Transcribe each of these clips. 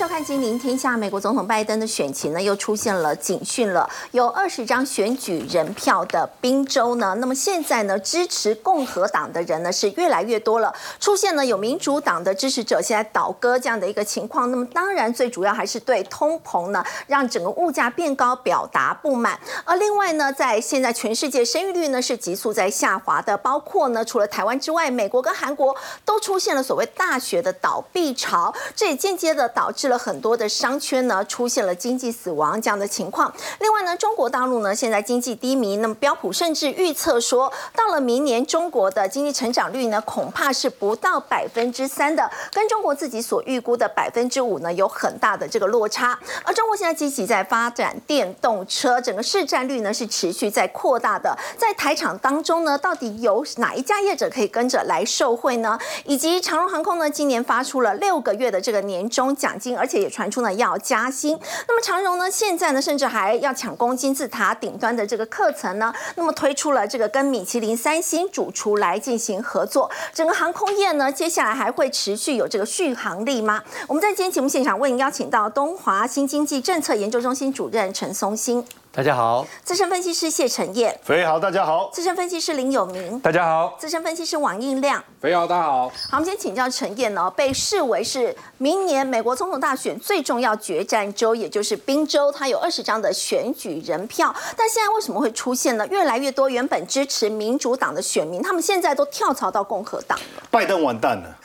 收看《金陵天下》。美国总统拜登的选情呢，又出现了警讯了。有二十张选举人票的宾州呢，那么现在呢，支持共和党的人呢是越来越多了。出现了有民主党的支持者现在倒戈这样的一个情况。那么当然，最主要还是对通膨呢，让整个物价变高表达不满。而另外呢，在现在全世界生育率呢是急速在下滑的，包括呢除了台湾之外，美国跟韩国都出现了所谓大学的倒闭潮，这也间接的导致了很多的商圈呢出现了经济死亡这样的情况。另外呢，中国大陆呢现在经济低迷，那么标普甚至预测说，到了明年中国的经济成长率呢恐怕是不到百分之三的，跟中国自己所预估的百分之五呢有很大的这个落差。而中国现在积极在发展电动车，整个市占率呢是持续在扩大的。在台场当中呢，到底有哪一家业者可以跟着来受惠呢？以及长荣航空呢，今年发出了六个月的这个年终奖金，而且也传出呢要加薪。那么长荣呢，现在呢，甚至还要抢攻金字塔顶端的这个课程呢。那么推出了这个跟米其林三星主厨来进行合作。整个航空业呢，接下来还会持续有这个续航力吗？我们在今天节目现场为您邀请到东华新经济政策研究中心主任陈松兴。大家好，资深分析师谢承彦，肥好，大家好，资深分析师林有明，大家好，资深分析师王应亮，肥好，大家好。好，我们先请教陈彦哦，被视为是明年美国总统大选最重要决战州，也就是宾州，它有二十张的选举人票，但现在为什么会出现呢？越来越多原本支持民主党的选民，他们现在都跳槽到共和党了。拜登完蛋了，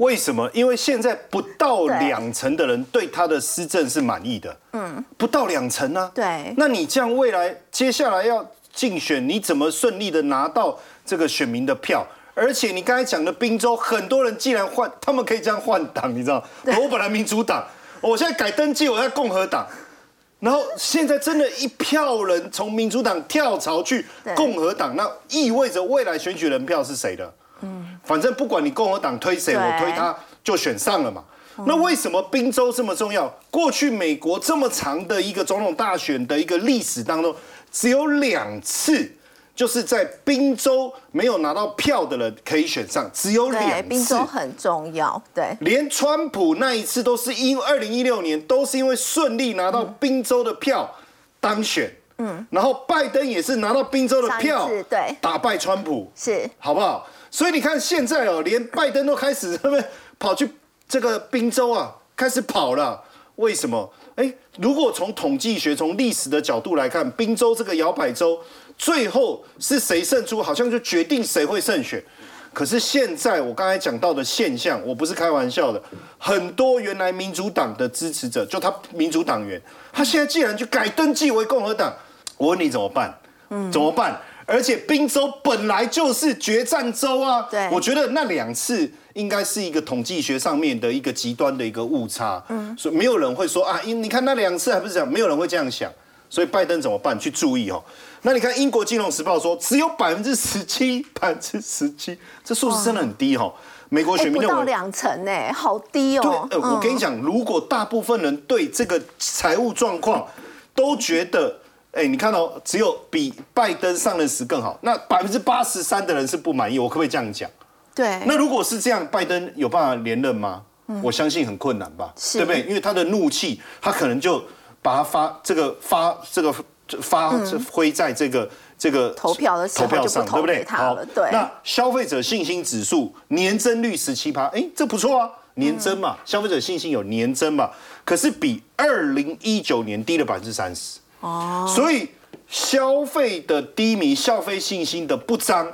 为什么？因为现在不到两成的人对他的施政是满意的，嗯，不到两成呢。对，那你这样未来接下来要竞选，你怎么顺利的拿到这个选民的票？而且你刚才讲的滨州，很多人既然换，他们可以这样换党，你知道？我本来民主党，我现在改登记，我在共和党。然后现在真的一票人从民主党跳槽去共和党，那意味着未来选举人票是谁的？嗯，反正不管你共和党推谁，我推他就选上了嘛。那为什么宾州这么重要？过去美国这么长的一个总统大选的一个历史当中，只有两次，就是在宾州没有拿到票的人可以选上，只有两次。宾州很重要，对。连川普那一次都是因二零一六年都是因为顺利拿到宾州的票当选，嗯，然后拜登也是拿到宾州的票，对，打败川普，是好不好？所以你看现在哦，连拜登都开始 他们跑去这个宾州啊，开始跑了。为什么？哎，如果从统计学、从历史的角度来看，宾州这个摇摆州最后是谁胜出，好像就决定谁会胜选。可是现在我刚才讲到的现象，我不是开玩笑的，很多原来民主党的支持者，就他民主党员，他现在既然就改登记为共和党，我问你怎么办？嗯，怎么办？而且宾州本来就是决战州啊，对，我觉得那两次应该是一个统计学上面的一个极端的一个误差，嗯，所以没有人会说啊，因你看那两次还不是这样，没有人会这样想，所以拜登怎么办？去注意哦。那你看英国金融时报说只有百分之十七，百分之十七，这数字真的很低哈。美国选民不到两成呢，好低哦。对，呃，我跟你讲，如果大部分人对这个财务状况都觉得。哎，你看到只有比拜登上任时更好，那百分之八十三的人是不满意，我可不可以这样讲？对。那如果是这样，拜登有办法连任吗？我相信很困难吧，对不对？因为他的怒气，他可能就把它发这个发这个发挥在这个这个投票的投票上，对不对？好，对。那消费者信心指数年增率十七趴，哎，这不错啊，年增嘛，消费者信心有年增嘛，可是比二零一九年低了百分之三十。哦，所以消费的低迷、消费信心的不彰，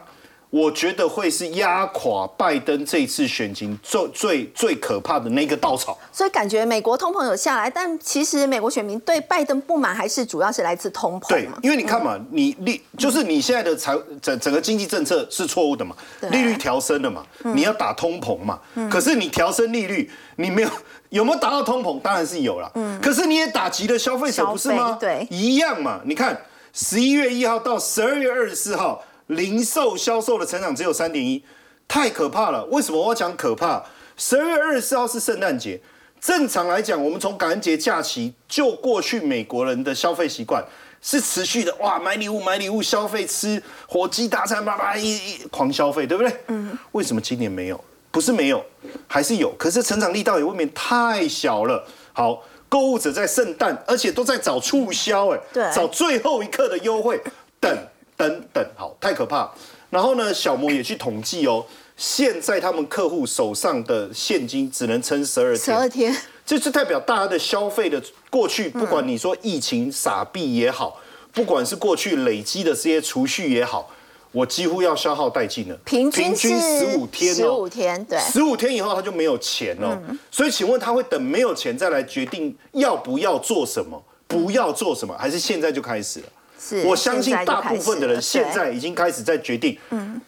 我觉得会是压垮拜登这次选情最最最可怕的那个稻草。所以感觉美国通膨有下来，但其实美国选民对拜登不满还是主要是来自通膨。对，因为你看嘛，你利就是你现在的财整整个经济政策是错误的嘛，利率调升了嘛，你要打通膨嘛，可是你调升利率，你没有。有没有达到通膨？当然是有了。嗯，可是你也打击了消费者，不是吗？对，一样嘛。你看，十一月一号到十二月二十四号，零售销售的成长只有三点一，太可怕了。为什么我要讲可怕？十二月二十四号是圣诞节，正常来讲，我们从感恩节假期就过去，美国人的消费习惯是持续的。哇，买礼物，买礼物，消费，吃火鸡大餐，叭叭一一狂消费，对不对？嗯。为什么今年没有？不是没有，还是有，可是成长力道也未免太小了。好，购物者在圣诞，而且都在找促销，哎，对找最后一刻的优惠，等等等，好，太可怕。然后呢，小摩也去统计哦，现在他们客户手上的现金只能撑十二天，十二天，这就代表大家的消费的过去，不管你说疫情傻币也好，不管是过去累积的这些储蓄也好，我几乎要消耗殆尽了。平均是十五天哦十五哦，天，对，十五天以后他就没有钱了。所以请问他会等没有钱再来决定要不要做什么，不要做什么，还是现在就开始了？是我相信大部分的人现在已经开始在决定，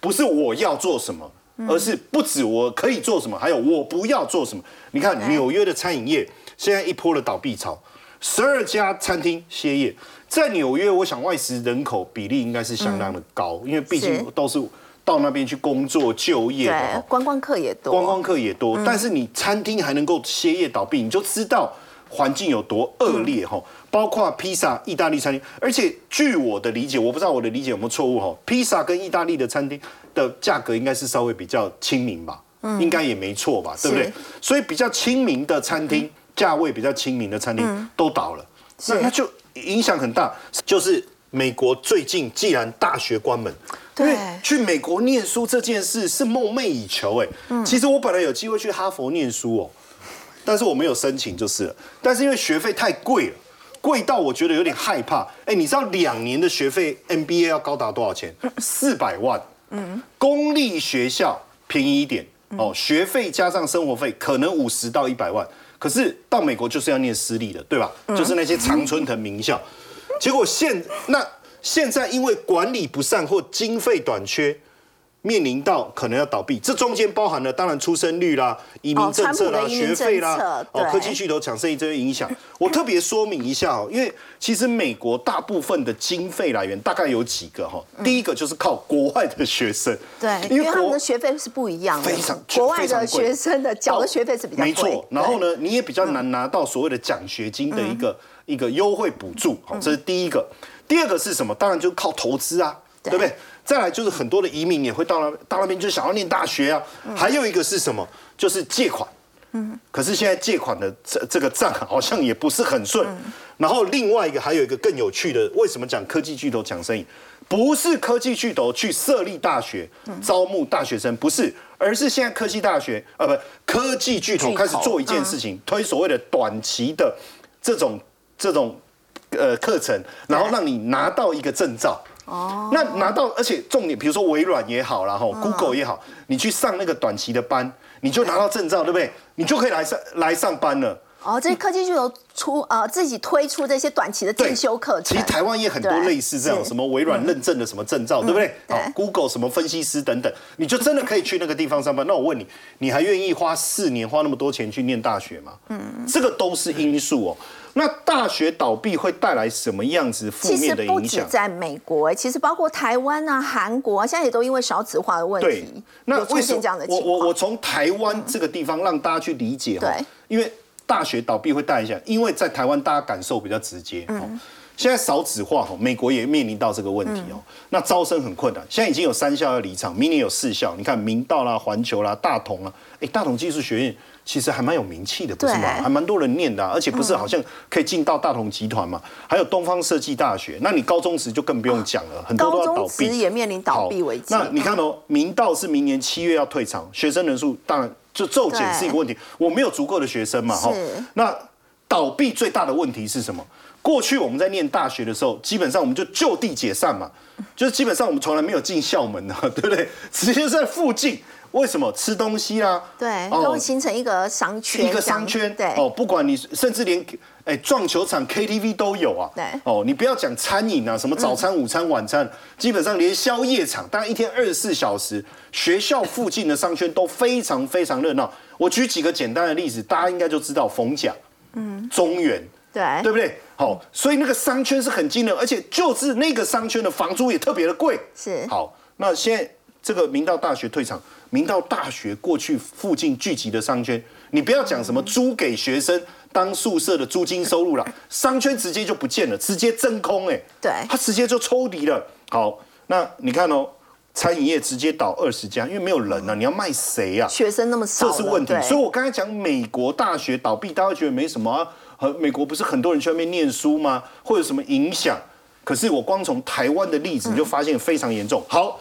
不是我要做什么，而是不止我可以做什么，还有我不要做什么。你看对。纽约的餐饮业现在一波的倒闭潮，十二家餐厅歇业。在纽约，我想外食人口比例应该是相当的高，因为毕竟都是到那边去工作就业的观光客也多，观光客也多，但是你餐厅还能够歇业倒闭，你就知道环境有多恶劣哈。包括披萨、意大利餐厅，而且据我的理解，我不知道我的理解有没有错误哈。披萨跟意大利的餐厅的价格应该是稍微比较亲民吧，应该也没错吧，对不对？所以比较亲民的餐厅，价位比较亲民的餐厅都倒了，那是那就影响很大。就是美国最近既然大学关门，因对为去美国念书这件事是梦寐以求哎。其实我本来有机会去哈佛念书哦，但是我没有申请就是了。但是因为学费太贵了，贵到我觉得有点害怕。哎，你知道两年的学费 MBA 要高达多少钱？四百万。嗯，公立学校便宜一点哦，学费加上生活费可能五十到一百万。可是到美国就是要念私立的，对吧？就是那些常春藤名校。结果现那现在因为管理不善或经费短缺，面临到可能要倒闭。这中间包含了当然出生率啦、移民政策啦、学费啦哦科技巨头抢生意这些影响。我特别说明一下哦，因为其实美国大部分的经费来源大概有几个哈。第一个就是靠国外的学生，对，因为他们的学费是不一样的，非常国外的学生的缴的学费是比较贵，没错。然后？呢，你也比较难拿到所谓的奖学金的一个、一个优惠补助，好，这是第一个。第二个是什么？当然就靠投资啊，对不对？再来就是很多的移民也会到那到那边就想要念大学啊。还有一个是什么？就是借款。嗯，可是现在借款的这这个账好像也不是很顺。然后另外一个还有一个更有趣的，为什么讲科技巨头抢生意？不是科技巨头去设立大学招募大学生，不是，而是现在科技大学啊不科技巨头巨头开始做一件事情，推所谓的短期的这种这种呃课程，然后让你拿到一个证照。哦，那拿到，而且重点，比如说微软也好，然后 Google 也好，你去上那个短期的班，你就拿到证照，对不对？你就可以来上来上班了。哦，这些科技巨头出呃自己推出这些短期的进修课程，其实台湾也很多对类似这样，什么微软认证的什么证照，对不对？对好，Google 什么分析师等等，你就真的可以去那个地方上班。那我问你，你还愿意花四年花那么多钱去念大学吗？嗯，这个都是因素哦。那大学倒闭会带来什么样子负面的影响？其实不止在美国，其实包括台湾啊、韩国啊，现在也都因为少子化的问对题，，那出为什么现这样的我我我。从台湾这个地方让大家去理解哈对，因为大学倒闭会带一下，因为在台湾大家感受比较直接。嗯，现在少子化哈，美国也面临到这个问题哦。那招生很困难，现在已经有三校要离场，明年有四校，你看明道啦、环球啦、大同啦，哎，大同技术学院。其实还蛮有名气的，不是吗？对还蛮多人念的啊、而且不是好像可以进到大同集团嘛？还有东方设计大学，那你高中职就更不用讲了，很多都要倒闭。也面临倒闭危机。那你看哦，明道是明年七月要退场，学生人数当然就骤减是一个问题。我没有足够的学生嘛，哈。那倒闭最大的问题是什么？过去我们在念大学的时候，基本上我们就就地解散嘛，就是基本上我们从来没有进校门的，对不对？直接在附近。为什么？吃东西啦？对，哦。都会形成一个商圈，一个商圈，对，哦，不管你甚至连哎撞球场、KTV 都有啊，对。哦，你不要讲餐饮啊，什么早餐、午餐、晚餐，基本上连宵夜场，当然一天二十四小时，学校附近的商圈都非常非常热闹。我举几个简单的例子，大家应该就知道，逢甲、嗯，中原，对。对不对？好，所以那个商圈是很惊人，而且就是那个商圈的房租也特别的贵。是。好，那现在这个明道大学退场，明道大学过去附近聚集的商圈，你不要讲什么租给学生当宿舍的租金收入了，商圈直接就不见了，直接真空哎、对它直接就抽离了。好，那你看哦。餐饮业直接倒二十家，因为没有人啊，你要卖谁啊？学生那么少，这是问题。所以我刚才讲美国大学倒闭，大家觉得没什么啊。和美国不是很多人去外面念书吗？会有什么影响？可是我光从台湾的例子你就发现非常严重。好，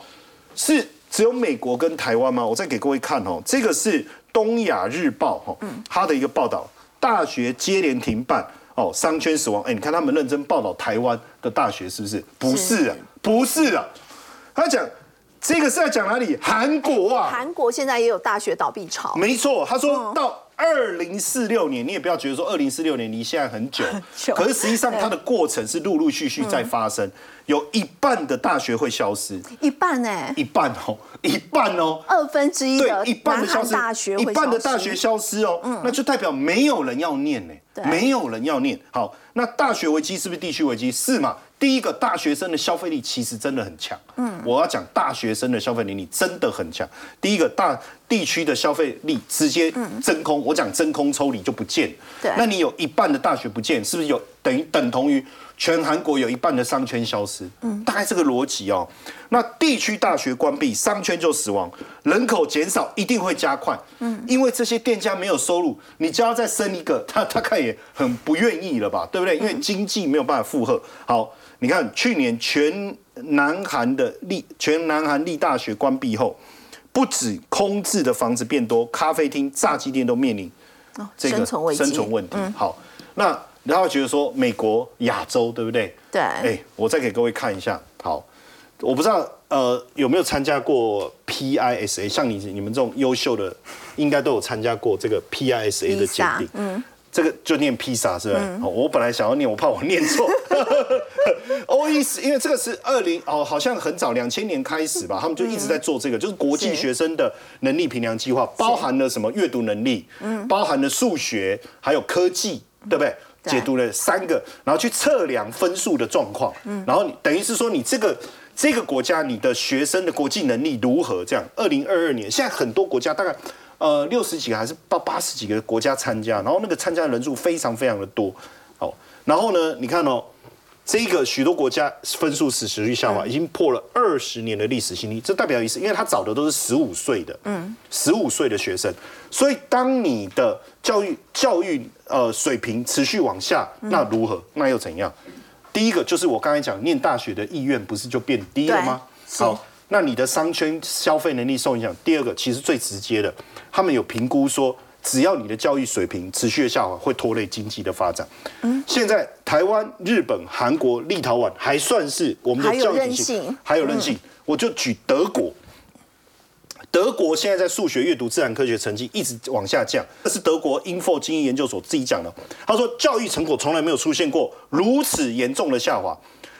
是只有美国跟台湾吗？我再给各位看哦，这个是东亚日报哈，它的一个报道，大学接连停办哦，商圈死亡。哎，你看他们认真报道台湾的大学是不是？不是啊，不是啊，他讲这个是在讲哪里？韩国啊，韩国现在也有大学倒闭潮，没错，他嗯说到二零四六年，你也不要觉得说二零四六年离现在很久，久可是实际上它的过程是陆陆续续在发生，有一半的大学会消失，一半哎，一半哦，一半哦。二分之一的对，一半的消失，大学一半的大学消失哦，那就代表没有人要念呢对，没有人要念。好，那大学危机是不是地区危机？是嘛？第一个，大学生的消费力其实真的很强。嗯，我要讲大学生的消费能力真的很强。第一个，大地区的消费力直接真空，我讲真空抽离就不见。对那你有一半的大学不见，是不是有等于等同于全韩国有一半的商圈消失？嗯，大概这个逻辑哦。那地区大学关闭，商圈就死亡，人口减少一定会加快。嗯，因为这些店家没有收入，你就要再生一个，他他看也很不愿意了吧，对不对？因为经济没有办法负荷。好，你看去年全南韩的立全南韩立大学关闭后，不止空置的房子变多，咖啡厅、炸鸡店都面临这个生存问题。好，那然后觉得说美国、亚洲，对不对？对哎，我再给各位看一下。好，我不知道呃有没有参加过 PISA，像你你们这种优秀的，应该都有参加过这个 PISA 的鉴定。嗯。这个就念披萨是不是？我本来想要念，我怕我念错。O E S，因为这个是二零哦，好像很早两千年开始吧，他们就一直在做这个，就是国际是学生的能力评量计划，包含了什么阅读能力，嗯包含了数学，还有科技，对不对？解读了三个，然后去测量分数的状况，嗯然后你等于是说你这个这个国家你的学生的国际能力如何？这样，二零二二年现在很多国家大概呃六十几个还是到八十几个国家参加，然后那个参加的人数非常非常的多。好，然后呢，你看哦，这个许多国家分数是持续下滑，已经破了二十年的历史新低。这代表意思，因为他找的都是十五岁的，嗯，十五岁的学生，所以当你的教育教育呃水平持续往下，那如何？那又怎样？第一个就是我刚才讲，念大学的意愿不是就变低了吗？好，那你的商圈消费能力受影响。第二个，其实最直接的，他们有评估说，只要你的教育水平持续的下滑，会拖累经济的发展。嗯，现在台湾、日本、韩国、立陶宛还算是我们的教育体系还有韧性。我就举德国。德国现在在数学、阅读、自然科学成绩一直往下降，这是德国 Info 精英研究所自己讲的。他说，教育成果从来没有出现过如此严重的下滑。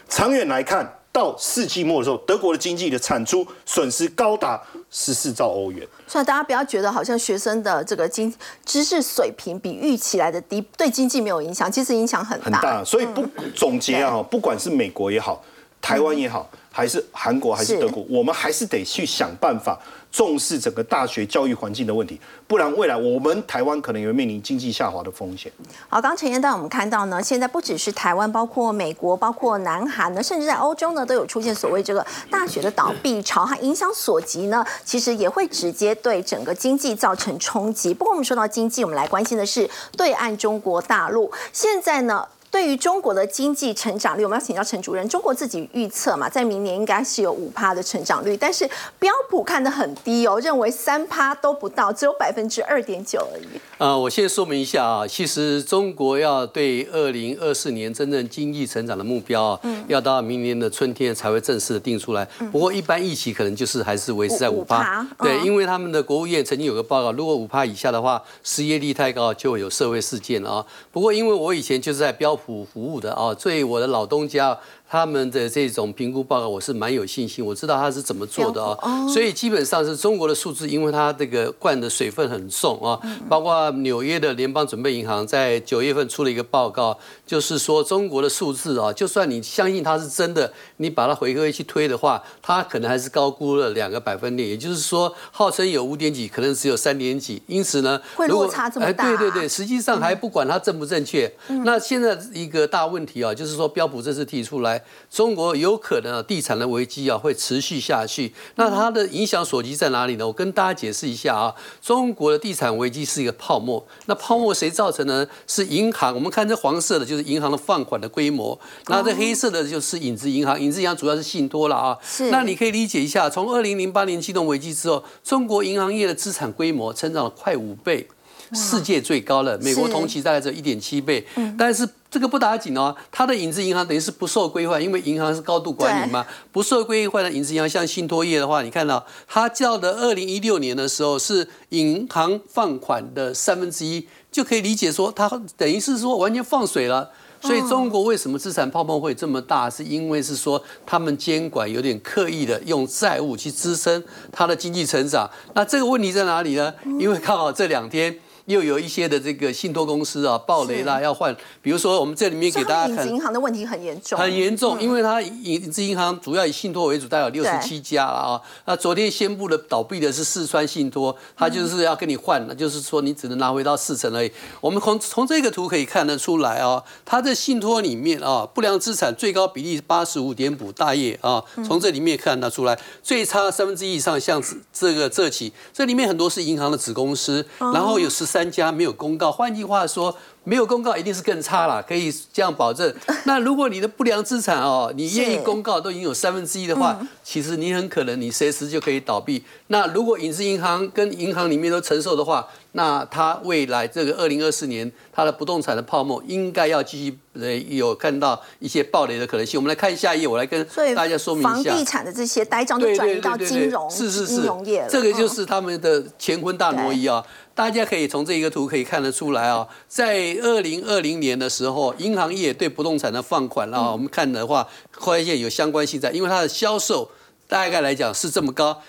长远来看，到世纪末的时候，德国的经济的产出损失高达十四兆欧元。所以大家不要觉得好像学生的这个经知识水平比预期来的低，对经济没有影响，其实影响很大。很大，所以不总结啊，不管是美国也好，台湾也好，还是韩国还是是德国，我们还是得去想办法重视整个大学教育环境的问题，不然未来我们台湾可能也会面临经济下滑的风险。好，刚陈彦带我们看到呢，现在不只是台湾，包括美国、包括南韩呢，甚至在欧洲呢，都有出现所谓这个大学的倒闭潮，它影响所及呢，其实也会直接对整个经济造成冲击。不过我们说到经济，我们来关心的是对岸中国大陆，现在呢。对于中国的经济成长率，我们要请教陈主任。中国自己预测嘛，在明年应该是有五趴的成长率，但是标普看得很低哦，认为三趴都不到，只有百分之二点九而已。呃，我先说明一下啊，其实中国要对二零二四年真正经济成长的目标啊，要到明年的春天才会正式的定出来。不过一般预期可能就是还是维持在五五趴5%，对，嗯因为他们的国务院曾经有个报告，如果五趴以下的话，失业率太高就会有社会事件啊。不过因为我以前就是在标普服务的啊，所以我的老东家。他们的这种评估报告，我是蛮有信心，我知道他是怎么做的啊、哦。所以基本上是中国的数字，因为它这个灌的水分很重啊，嗯。包括纽约的联邦准备银行在九月份出了一个报告，就是说中国的数字啊，就算你相信它是真的，你把它回归去推的话，它可能还是高估了两个百分点，也就是说，号称有五点几，可能只有三点几，因此呢，会落差这么大。哎对对对，实际上还不管它正不正确。那现在一个大问题啊，就是说标普这次提出来，中国有可能地产的危机啊会持续下去。那它的影响所及在哪里呢？我跟大家解释一下啊，中国的地产危机是一个泡沫。那泡沫谁造成呢？是银行。我们看这黄色的，就是银行的放款的规模；那这黑色的，就是影子银行。影子银行主要是信托了啊。是。那你可以理解一下，从二零零八年金融危机之后，中国银行业的资产规模成长了快五倍。世界最高了，美国同期大概只有一点七倍，但是这个不打紧哦，它的影子银行等于是不受规范，因为银行是高度管理嘛，不受规范的影子银行，像信托业的话，你看到它叫的二零一六年的时候是银行放款的三分之一，就可以理解说它等于是说完全放水了。所以中国为什么资产泡沫会这么大？是因为是说他们监管有点刻意的用债务去支撑它的经济成长。那这个问题在哪里呢？因为刚好这两天。又有一些的这个信托公司啊，暴雷啦，要换。比如说，我们这里面给大家看，银行的问题很严重，很严重，因为它影子银行主要以信托为主，大概有六十七家了啊。那昨天宣布的倒闭的是四川信托，它就是要跟你换，那就是说你只能拿回到四成而已。我们从从这个图可以看得出来啊，它的信托里面啊，不良资产最高比例八十五点五大业啊，从这里面看得出来，最差三分之一以上像这个这起，这里面很多是银行的子公司，然后有十三。三家没有公告，换句话说，没有公告一定是更差了，可以这样保证。那如果你的不良资产哦，你愿意公告都已经有三分之一的话，其实你很可能你随时就可以倒闭。那如果影子银行跟银行里面都承受的话，那它未来这个二零二四年它的不动产的泡沫应该要继续呃有看到一些暴雷的可能性。我们来看下一页，我来跟大家说明一下，房地产的这些呆账就转移到金融是是是金融业这个就是他们的乾坤大挪移啊。大家可以从这一个图可以看得出来啊，在二零二零年的时候，银行业对不动产的放款啊，我们看的话，发现有相关性在，因为它的销售大概来讲是这么高，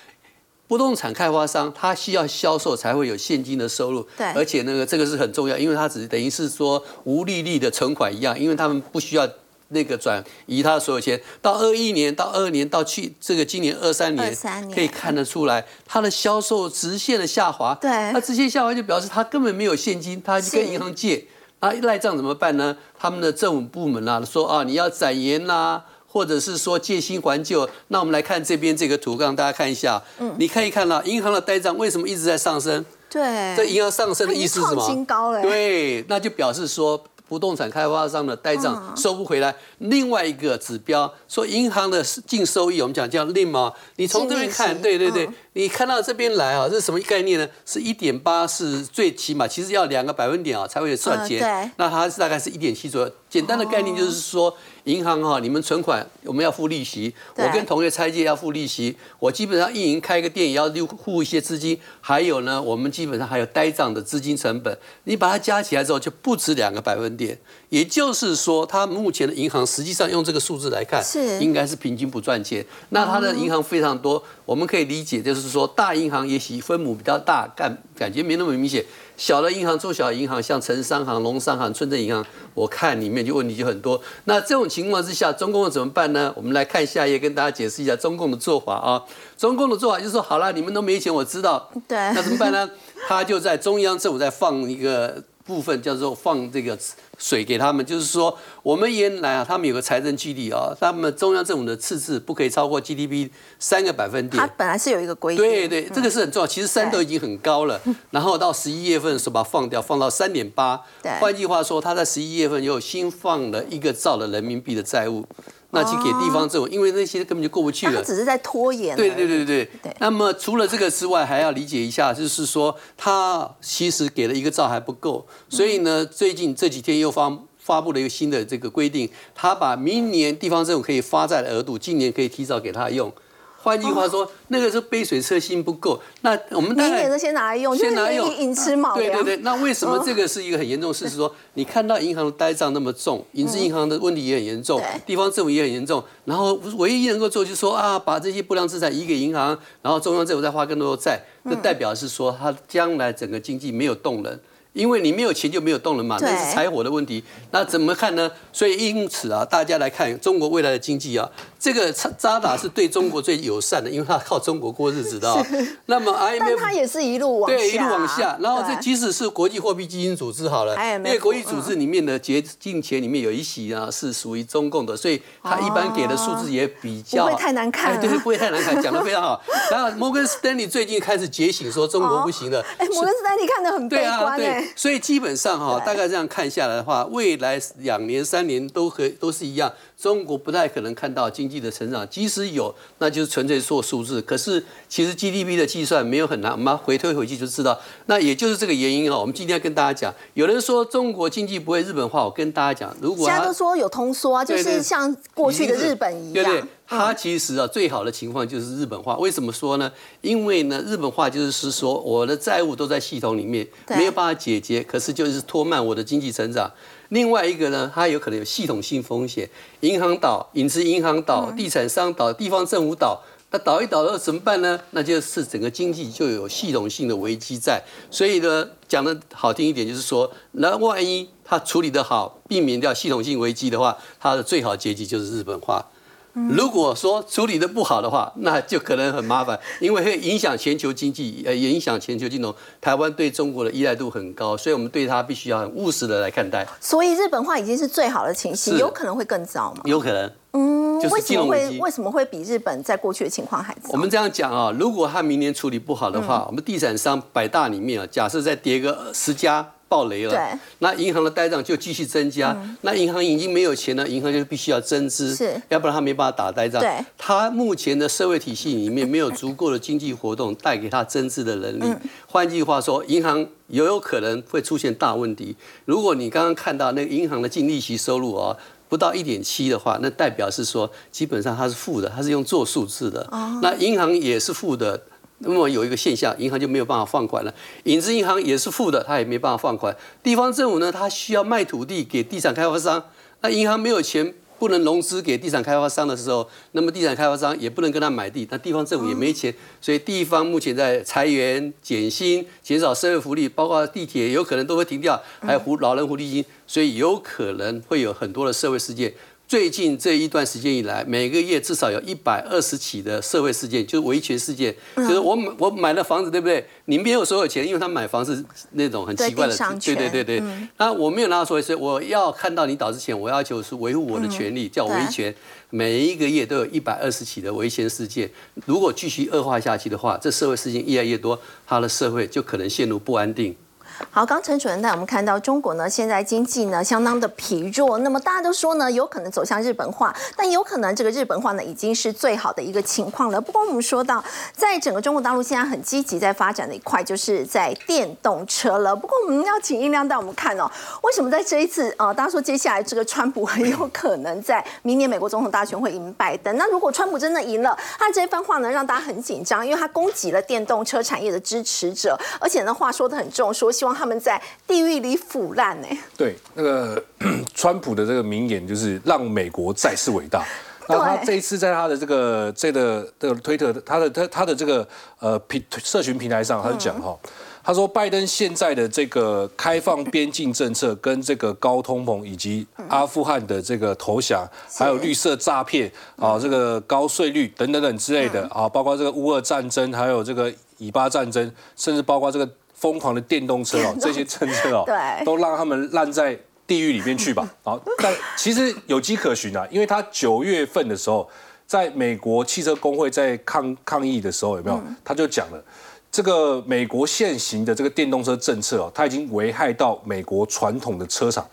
不动产开发商他需要销售才会有现金的收入，对，而且那个这个是很重要，因为它只等于是说无利率的存款一样，因为他们不需要。那个转移他的所有钱，到二一年到二年到去这个今年二三年，可以看得出来，它的销售直线的下滑。对，那直线下滑就表示他根本没有现金，他去跟银行借。那赖账怎么办呢？他们的政府部门啊说啊，你要展延呐，或者是说借新还旧。那我们来看这边这个图，让大家看一下。嗯，你看一看到银行的呆账为什么一直在上升？对，这银行上升的意思是什么？新高了。对，那就表示说。不动产开发商的呆账收不回来，另外一个指标说银行的净收益，我们讲叫利嘛，你从这边看，对对对。你看到这边来啊，这是什么概念呢？是一点八，是最起码，其实要两个百分点啊才会算结。那它是大概是一点七左右。简单的概念就是说，银行哈，你们存款我们要付利息，我跟同业拆借要付利息，我基本上运营开个店也要付一些资金，还有呢，我们基本上还有呆账的资金成本，你把它加起来之后就不止两个百分点。也就是说，它目前的银行实际上用这个数字来看，是应该是平均不赚钱。那它的银行非常多，我们可以理解就是说，大银行也许分母比较大，感感觉没那么明显。小的银行、中小银行，像城商行、农商行、村镇银行，我看里面就问题就很多。那这种情况之下，中共怎么办呢？我们来看下一页，跟大家解释一下中共的做法啊。中共的做法就是说，好了，你们都没钱，我知道，对，那怎么办呢？他就在中央政府在放一个。部分叫做放这个水给他们，就是说我们原来啊，他们有个财政纪律啊，他们中央政府的赤字不可以超过 GDP 三个百分点。它本来是有一个规定。对对，这个是很重要。其实三都已经很高了，然后到十一月份的时候把它放掉，放到三点八。换句话说，他在十一月份又新放了一个兆的人民币的债务。那去给地方政府，因为那些根本就过不去了。他只是在拖延。对对对对对。那么除了这个之外，还要理解一下，就是说他其实给了一个兆还不够，所以呢，最近这几天又发发布了一个新的这个规定，他把明年地方政府可以发债的额度，今年可以提早给他用。换句话说，那个是杯水车薪不够。那我们明年的先拿来用，先拿来用，寅吃卯对对对。那为什么这个是一个很严重的事是？说你看到银行的呆账那么重，影子银行的问题也很严重，地方政府也很严重。然后唯一能够做就是说啊，把这些不良资产移给银行，然后中央政府再花更多的债，这代表是说它将来整个经济没有动能。因为你没有钱就没有动能嘛，对那是柴火的问题。那怎么看呢？所以因此啊，大家来看中国未来的经济啊，这个渣渣打是对中国最友善的，因为它靠中国过日子的、哦。那么 IMF 它也是一路往下，对，一路往下，然后这即使是国际货币基金组织好了，因为国际组织里面的结进钱里面有一席啊是属于中共的，所以他一般给的数字也比较不会太难看哎对，不会太难看，讲的非常好。然后摩根斯丹利最近开始觉醒，说中国不行了。哎，摩根斯丹利看得很悲对啊，观哎对，，所以基本上哈，对。大概这样看下来的话，未来两年、三年都可都是一样，中国不太可能看到经济的成长，即使有，那就是纯粹做数字。可是其实 GDP 的计算没有很难，我们要回推回去就知道。那也就是这个原因哈，我们今天要跟大家讲，有人说中国经济不会日本化，我跟大家讲，如果它现在都说有通缩啊，就是像过去的日本一样，对对，它其实啊最好的情况就是日本化。为什么说呢？因为呢日本化就是是说我的债务都在系统里面，对没有办法解决，可是就是拖慢我的经济成长。另外一个呢，它有可能有系统性风险，银行倒、影子银行倒、地产商倒、地方政府倒。那倒一倒了怎么办呢？那就是整个经济就有系统性的危机在。所以呢，讲的好听一点，就是说，那万一它处理得好，避免掉系统性危机的话，它的最好结局就是日本化。如果说处理的不好的话，那就可能很麻烦，因为会影响全球经济，呃，也影响全球金融。台湾对中国的依赖度很高，所以我们对它必须要很务实的来看待，所以日本化已经是最好的情形，有可能会更糟吗？有可能。嗯，就是为什么会为什么会比日本在过去的情况还糟？我们这样讲啊，如果它明年处理不好的话，我们地产商百大里面啊，假设再跌个十家爆雷了，对，那银行的呆账就继续增加，那银行已经没有钱了，银行就必须要增资，是要不然他没办法打呆账。对，他目前的社会体系里面没有足够的经济活动带给他增资的能力。嗯换句话说，银行也有可能会出现大问题。如果你刚刚看到那个银行的净利息收入啊。不到一点七的话，那代表是说基本上它是负的，它是用做数字的。那银行也是负的，那么有一个现象，银行就没有办法放款了。影子银行也是负的，它也没办法放款。地方政府呢，它需要卖土地给地产开发商，那银行没有钱。不能融资给地产开发商的时候，那么地产开发商也不能跟他买地，那地方政府也没钱，所以地方目前在裁员、减薪、减少社会福利，包括地铁有可能都会停掉，还有福老人福利金，所以有可能会有很多的社会事件。最近这一段时间以来，每个月至少有一百二十起的社会事件，就是维权事件，就是我买我买了房子，对不对？你没有所有钱，因为他买房是那种很奇怪的对对对对。那我没有拿到所有，钱我要看到你倒之前，我要求是维护我的权利，叫维权。每一个月都有一百二十起的维权事件，如果继续恶化下去的话，这社会事件越来越多，他的社会就可能陷入不安定。好，刚陈主任带我们看到中国呢，现在经济呢相当的疲弱，那么大家都说呢，有可能走向日本化，但有可能这个日本化呢已经是最好的一个情况了。不过我们说到，在整个中国大陆现在很积极在发展的一块，就是在电动车了。不过我们要请音量带我们看哦，为什么在这一次呃，大家说接下来这个川普很有可能在明年美国总统大选会赢拜登？那如果川普真的赢了，他这番话呢让大家很紧张，因为他攻击了电动车产业的支持者，而且呢话说的很重，说希望他们在地狱里腐烂呢。对，那个 川普的这个名言就是让美国再次伟大。那他这一次在他的这个这个这个推特，他的他他的这个呃平社群平台上，他就讲哈，他说拜登现在的这个开放边境政策跟这个高通膨以及阿富汗的这个投降，还有绿色诈骗啊，这个高税率等等等之类的啊，包括这个乌俄战争，还有这个以巴战争，甚至包括这个疯狂的电动车哦，这些政策哦，对都让他们烂在地狱里面去吧。好，但其实有迹可循啊，因为他九月份的时候，在美国汽车工会在抗抗议的时候，有没有？他就讲了。这个美国现行的这个电动车政策哦，它已经危害到美国传统的车厂，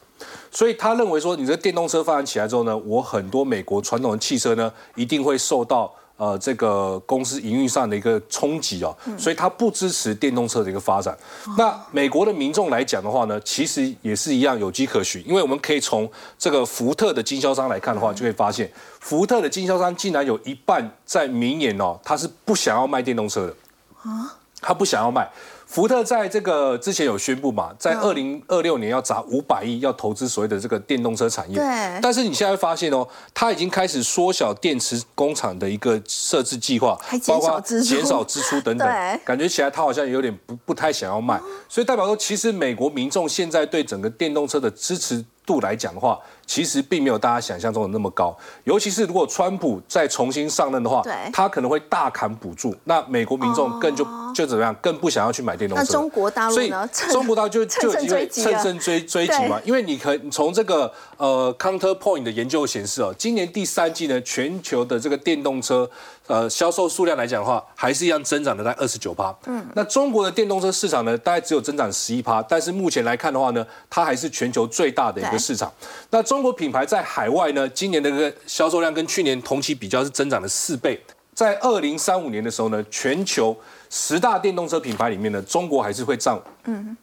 所以他认为说，你这个电动车发展起来之后呢，我很多美国传统的汽车呢，一定会受到呃这个公司营运上的一个冲击哦，所以他不支持电动车的一个发展。那美国的民众来讲的话呢，其实也是一样有迹可循，因为我们可以从这个福特的经销商来看的话，就会发现福特的经销商竟然有一半在明年哦，他是不想要卖电动车的。他不想要卖。福特在这个之前有宣布嘛，在二零二六年要砸五百亿，要投资所谓的这个电动车产业。对但是你现在会发现哦，他已经开始缩小电池工厂的一个设置计划包括减少支出等等对。感觉起来他好像有点不不太想要卖，所以代表说，其实美国民众现在对整个电动车的支持度来讲的话，其实并没有大家想象中的那么高。尤其是如果川普再重新上任的话对，他可能会大砍补助，那美国民众更就、就怎么样，更不想要去买电动车。那中国大陆所以呢中国大陆就趁就有机会胜追击了趁胜追追击嘛，因为你可你从这个呃 Counterpoint 的研究显示哦，今年第三季呢，全球的这个电动车呃销售数量来讲的话，还是一样增长的在二十九趴。嗯，那中国的电动车市场呢，大概只有增长十一趴，但是目前来看的话呢，它还是全球最大的一对个市场。那中国品牌在海外呢，今年的这个销售量跟去年同期比较是增长了四倍。在二零三五年的时候呢，全球十大电动车品牌里面呢，中国还是会占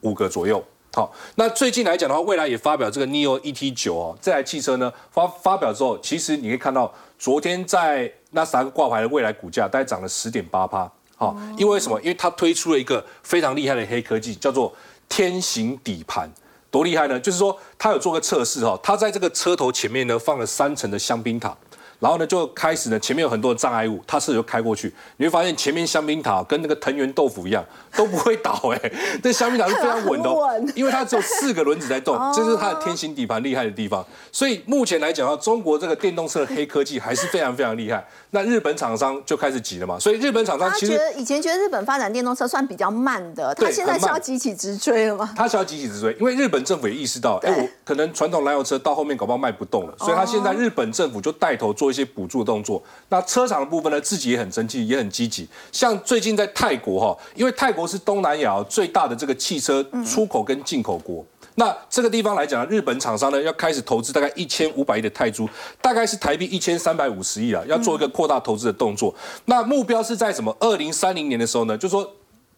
五个左右。好，那最近来讲的话，未来也发表这个 Neo ET 九哦，这台汽车呢发发表之后，其实你可以看到，昨天在纳斯达克挂牌的未来股价大概涨了十点八趴。好，因为什么？因为它推出了一个非常厉害的黑科技，叫做天行底盘。多厉害呢？就是说，他有做个测试哈，他在这个车头前面呢放了三层的香槟塔，然后呢就开始呢前面有很多的障碍物，它车就开过去，你会发现前面香槟塔跟那个藤原豆腐一样都不会倒哎、这香槟塔是非常稳的、哦 很稳，因为它只有四个轮子在动，这是它的天行底盘厉害的地方。所以目前来讲的话，中国这个电动车的黑科技还是非常非常厉害。那日本厂商就开始急了嘛，所以日本厂商其实觉得以前觉得日本发展电动车算比较慢的，他对现在是要急起直追了吗？他想要急起直追，因为日本政府也意识到，哎，我可能传统燃油车到后面搞不好卖不动了，所以他现在日本政府就带头做一些补助的动作。那车厂的部分呢，自己也很争气，也很积极。像最近在泰国哈，因为泰国是东南亚最大的这个汽车出口跟进口国。那这个地方来讲，日本厂商呢要开始投资大概一千五百亿的泰铢，大概是台币一千三百五十亿啊，要做一个扩大投资的动作。那目标是在什么？二零三零年的时候呢，就说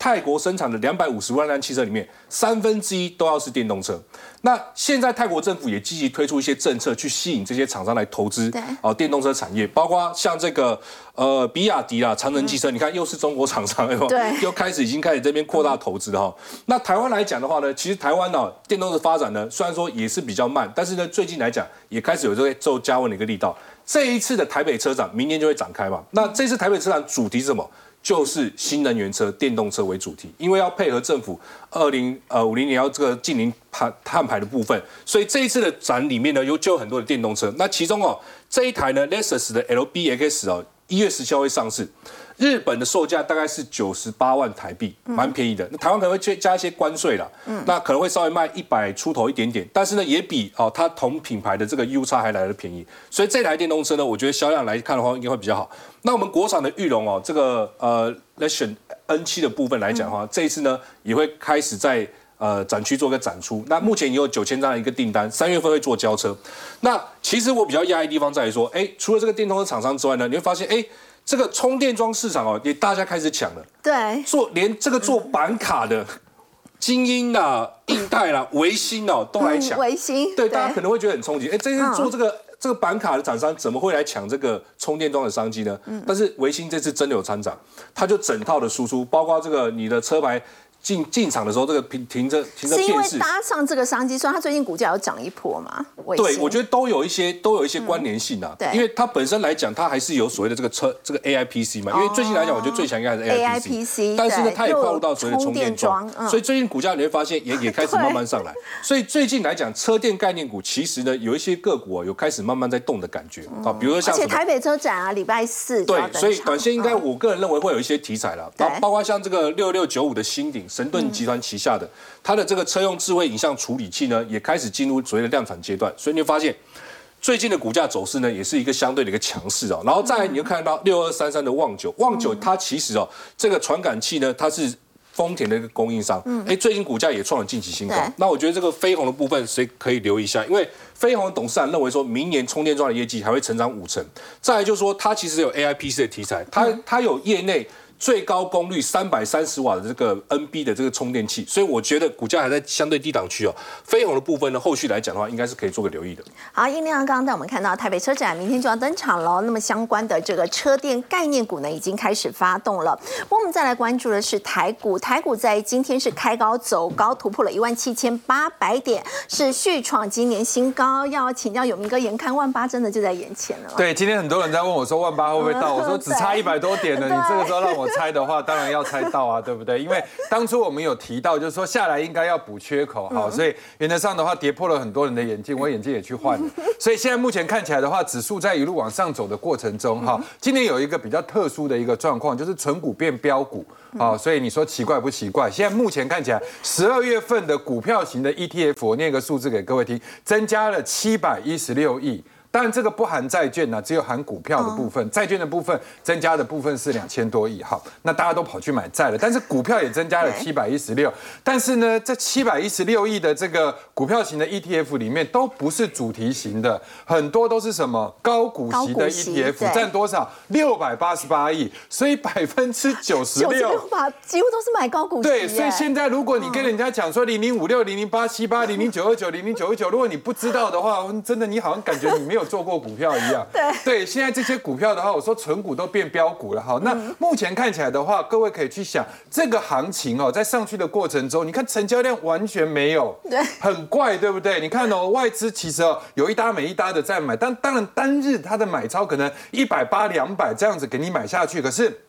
泰国生产的两百五十万辆汽车里面，三分之一都要是电动车。那现在泰国政府也积极推出一些政策，去吸引这些厂商来投资对哦电动车产业，包括像这个呃比亚迪啦、长城汽车，你看又是中国厂商，对又开始已经开始这边扩大投资了哈。那台湾来讲的话呢，其实台湾呢、电动车发展呢，虽然说也是比较慢，但是呢最近来讲也开始有这个做加温的一个力道。这一次的台北车展，明年就会展开嘛。那这次台北车展主题是什么？就是新能源车、电动车为主题，因为要配合政府二零呃五零年要这个近零碳碳排的部分，所以这一次的展里面呢，有就有很多的电动车。那其中哦，这一台呢，Lexus 的 LBX 哦，一月十七号会上市。日本的售价大概是九十八万台币，蛮便宜的。那台湾可能会加加一些关税啦，那可能会稍微卖一百出头一点点，但是呢，也比哦它同品牌的这个 U 叉还来的便宜。所以这台电动车呢，我觉得销量来看的话，应该会比较好。那我们国产的玉龙哦，这个呃 Legion N 七的部分来讲的话，这一次呢也会开始在。呃，展区做个展出。那目前也有九千张的一个订单，三月份会做交车。那其实我比较讶异的地方在于说，哎，除了这个电动车厂商之外呢，你会发现，哎，这个充电桩市场哦，也大家开始抢了。对，做连这个做板卡的精英啦、印泰啦、维新哦，都来抢。维新对，大家可能会觉得很冲击。哎，这些做这个、这个板卡的厂商怎么会来抢这个充电桩的商机呢？但是维新这次真的有参展，它就整套的输出，包括这个你的车牌进进场的时候，这个停停车停着是因为。搭上这个商机，所以它最近股价有涨一波嘛？对，我觉得都有一些都有一些关联性啊。对因为它本身来讲，它还是有所谓的这个车这个 AIPC 嘛。因为最近来讲，我觉得最强应该还是 AIPC 但是呢，对它也跨入到所谓的充电桩所以最近股价你会发现也也开始慢慢上来。所以最近来讲，车电概念股其实呢，有一些个股啊有开始慢慢在动的感觉啊，比如说像而且。台北车展啊，礼拜四对，所以短线应该，嗯我个人认为会有一些题材了，包对包括像这个六六九五的新鼎神盾集团旗下的，它的这个车用智慧影像处理器呢，也开始进入所谓的量产阶段，所以你会发现。最近的股价走势呢，也是一个相对的一个强势哦。然后再来，你就看到六二三三的旺九，旺九它其实哦，这个传感器呢，它是丰田的一个供应商，嗯哎，最近股价也创了近期新高。那我觉得这个飞鸿的部分，谁可以留意一下？因为飞鸿的董事长认为说，明年充电桩的业绩还会成长五成。再来就是说，它其实有 AIPC 的题材，它它有业内。最高功率三百三十瓦的这个 NB 的这个充电器，所以我觉得股价还在相对低档区哦。飞鸿的部分呢，后续来讲的话，应该是可以做个留意的。好，殷亮刚刚带我们看到台北车展明天就要登场了，那么相关的这个车电概念股呢，已经开始发动了。我们再来关注的是台股，台股在今天是开高走高，突破了一万七千八百点，是续创今年新高。要请教有明哥，眼看万八真的就在眼前了。对，今天很多人在问我说万八会不会到，我说只差一百多点了，你这个时候让我猜的话，当然要猜到啊，对不对？因为当初我们有提到，就是说下来应该要补缺口，好，所以原则上的话跌破了很多人的眼镜，我眼镜也去换了，所以现在目前看起来的话，指数在一路往上走的过程中，哈，今年有一个比较特殊的一个状况，就是纯股变标股，啊，所以你说奇怪不奇怪？现在目前看起来，十二月份的股票型的 ETF，我念个数字给各位听，增加了七百一十六亿。当然，这个不含债券呢，只有含股票的部分。债券的部分增加的部分是两千多亿，哈，那大家都跑去买债了。但是股票也增加了七百一十六，但是呢，这七百一十六亿的这个股票型的 ETF 里面都不是主题型的，很多都是什么高股息的 ETF，占多少？六百八十八亿，所以百分之九十六，吧几乎都是买高股息。对，所以现在如果你跟人家讲说零零五六、零零八七八、零零九二九、零零九二九，如果你不知道的话，真的你好像感觉你没有。做过股票一样，对对，现在这些股票的话，我说纯股都变标股了哈。那目前看起来的话，各位可以去想这个行情哦，在上去的过程中，你看成交量完全没有，对，很怪，对不对？你看哦，外资其实哦有一搭没一搭的在买，但当然单日它的买超可能一百八、两百这样子给你买下去，可是。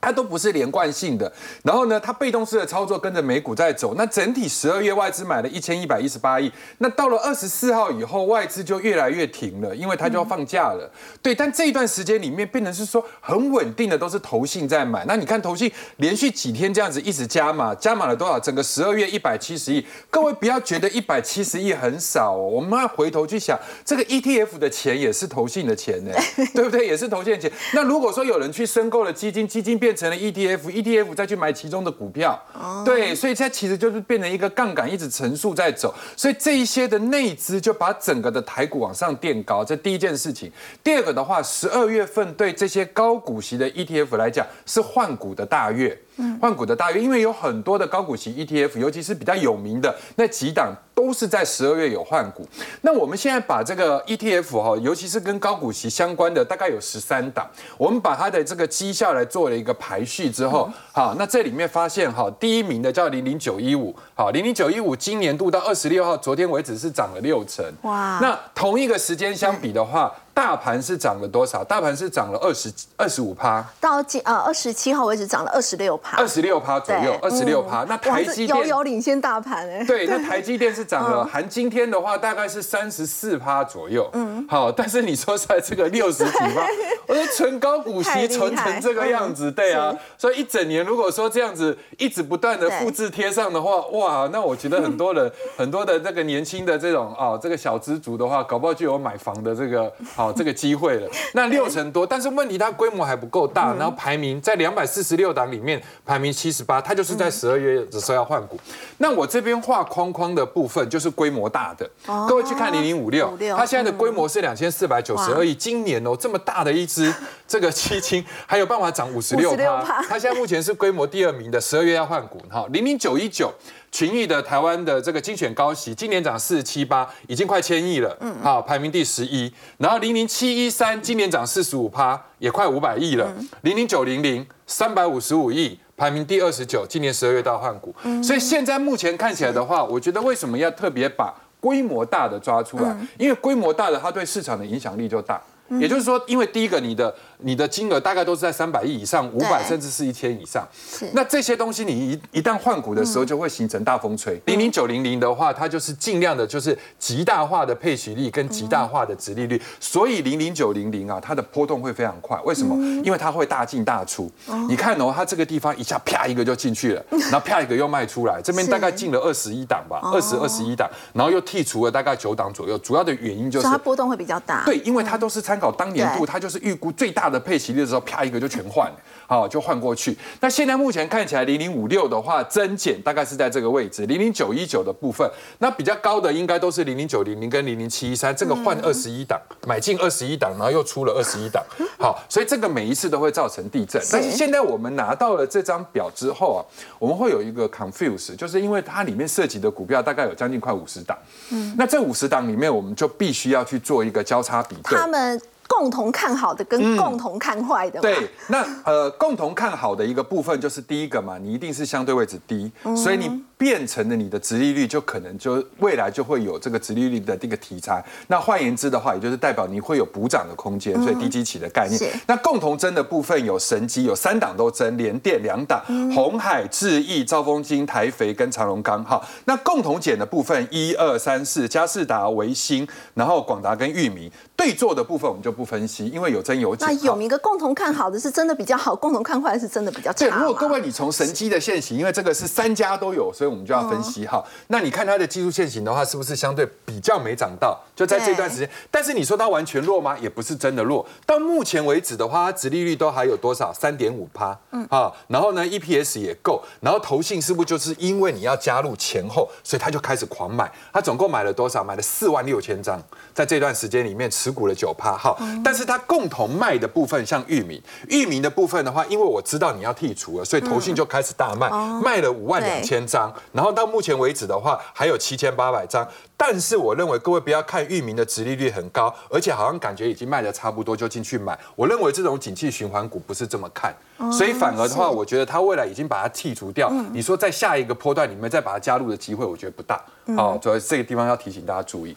它都不是连贯性的，然后呢，它被动式的操作跟着美股在走。那整体十二月外资买了一千一百一十八亿，那到了二十四号以后，外资就越来越停了，因为它就要放假了。对，但这一段时间里面，变成是说很稳定的都是投信在买。那你看投信连续几天这样子一直加码，加码了多少？整个十二月一百七十亿。各位不要觉得一百七十亿很少哦，我们要回头去想，这个 ETF 的钱也是投信的钱呢，对不对？也是投信的钱。那如果说有人去申购了基金，基金变变成了 ETF，ETF 再去买其中的股票，对，所以它其实就是变成一个杠杆，一直乘数在走，所以这一些的内资就把整个的台股往上垫高，这第一件事情。第二个的话，十二月份对这些高股息的 ETF 来讲是换股的大月。换股的大约，因为有很多的高股息 ETF，尤其是比较有名的那几档，都是在十二月有换股。那我们现在把这个 ETF 哈，尤其是跟高股息相关的，大概有十三档，我们把它的这个绩效来做了一个排序之后，好，那这里面发现哈，第一名的叫零零九一五，好，零零九一五今年度到二十六号，昨天为止是涨了六成。哇，那同一个时间相比的话。大盘是涨了多少？大盘是涨了二十二十五趴，到今呃二十七号为止涨了二十六趴，二十六趴左右，二十六趴。那台积电遥遥领先大盘哎。对，那 台积电是涨了，含今天的话大概是三十四趴左右。嗯，好，但是你说在这个六十几趴，我说存高股息存成这个样子，对啊，所以一整年如果说这样子一直不断的复制贴上的话，哇，那我觉得很多人 很多的这个年轻的这种啊这个小资族的话，搞不好就有买房的这个好。这个机会了，那六成多，但是问题它规模还不够大，然后排名在两百四十六档里面排名七十八，它就是在十二月的时候要换股。那我这边画框框的部分就是规模大的，各位去看零零五六，它现在的规模是两千四百九十二亿，今年哦这么大的一只 这个基金还有办法涨五十六趴，它现在目前是规模第二名的，十二月要换股。哈，零零九一九。群益的台湾的这个精选高息，今年涨四十七八，已经快千亿了，嗯，好，排名第十一。然后零零七一三今年涨四十五趴，也快五百亿了。零零九零零三百五十五亿，排名第二十九，今年十二月到换股。所以现在目前看起来的话，我觉得为什么要特别把规模大的抓出来？因为规模大的，它对市场的影响力就大。也就是说，因为第一个，你的你的金额大概都是在三百亿以上，五百甚至是一千以上。那这些东西你一一旦换股的时候，就会形成大风吹。零零九零零的话，它就是尽量的，就是极大化的配息率跟极大化的值利率。所以零零九零零啊，它的波动会非常快。为什么？因为它会大进大出。你看哦，它这个地方一下啪一个就进去了，然后啪一个又卖出来。这边大概进了二十一档吧，二十二十一档，然后又剔除了大概九档左右。主要的原因就是它波动会比较大。对，因为它都是参。考当年度，它就是预估最大大的配齐率的时候，啪一个就全换了。好，就换过去。那现在目前看起来，零零五六的话增减大概是在这个位置，零零九一九的部分，那比较高的应该都是零零九零零跟零零七一三，这个换二十一档，买进二十一档，然后又出了二十一档。好，所以这个每一次都会造成地震。但是现在我们拿到了这张表之后啊，我们会有一个 confuse，就是因为它里面涉及的股票大概有将近快五十档。嗯，那这五十档里面，我们就必须要去做一个交叉比对。他们。共同看好的跟共同看坏的，对，那呃，共同看好的一个部分就是第一个嘛，你一定是相对位置低，所以你变成了你的直利率就可能就未来就会有这个直利率的这个题材。那换言之的话，也就是代表你会有补涨的空间，所以低基期的概念。那共同增的部分有神机，有三档都增，联电两档，红海、智毅、兆丰金、台肥跟长隆钢。哈，那共同减的部分一二三四，嘉士达、维新，然后广达跟裕民。对做的部分我们就不分析，因为有增有假。那有一个共同看好的是真的比较好，共同看坏是真的比较差。对，如果各位你从神机的现行，因为这个是三家都有，所以我们就要分析哈。那你看它的技术线型的话，是不是相对比较没涨到？就在这段时间。但是你说它完全弱吗？也不是真的弱。到目前为止的话，它殖利率都还有多少？三点五趴。嗯。啊，然后呢，EPS 也够。然后投信是不是就是因为你要加入前后，所以他就开始狂买？他总共买了多少？买了四万六千张，在这段时间里面持。股了九趴，哈，但是它共同卖的部分像玉米，玉米的部分的话，因为我知道你要剔除了，所以投信就开始大卖，卖了五万两千张，然后到目前为止的话，还有七千八百张。但是我认为各位不要看域名的殖利率很高，而且好像感觉已经卖的差不多就进去买。我认为这种景气循环股不是这么看，所以反而的话，我觉得它未来已经把它剔除掉。你说在下一个波段里面再把它加入的机会，我觉得不大。好，主要这个地方要提醒大家注意。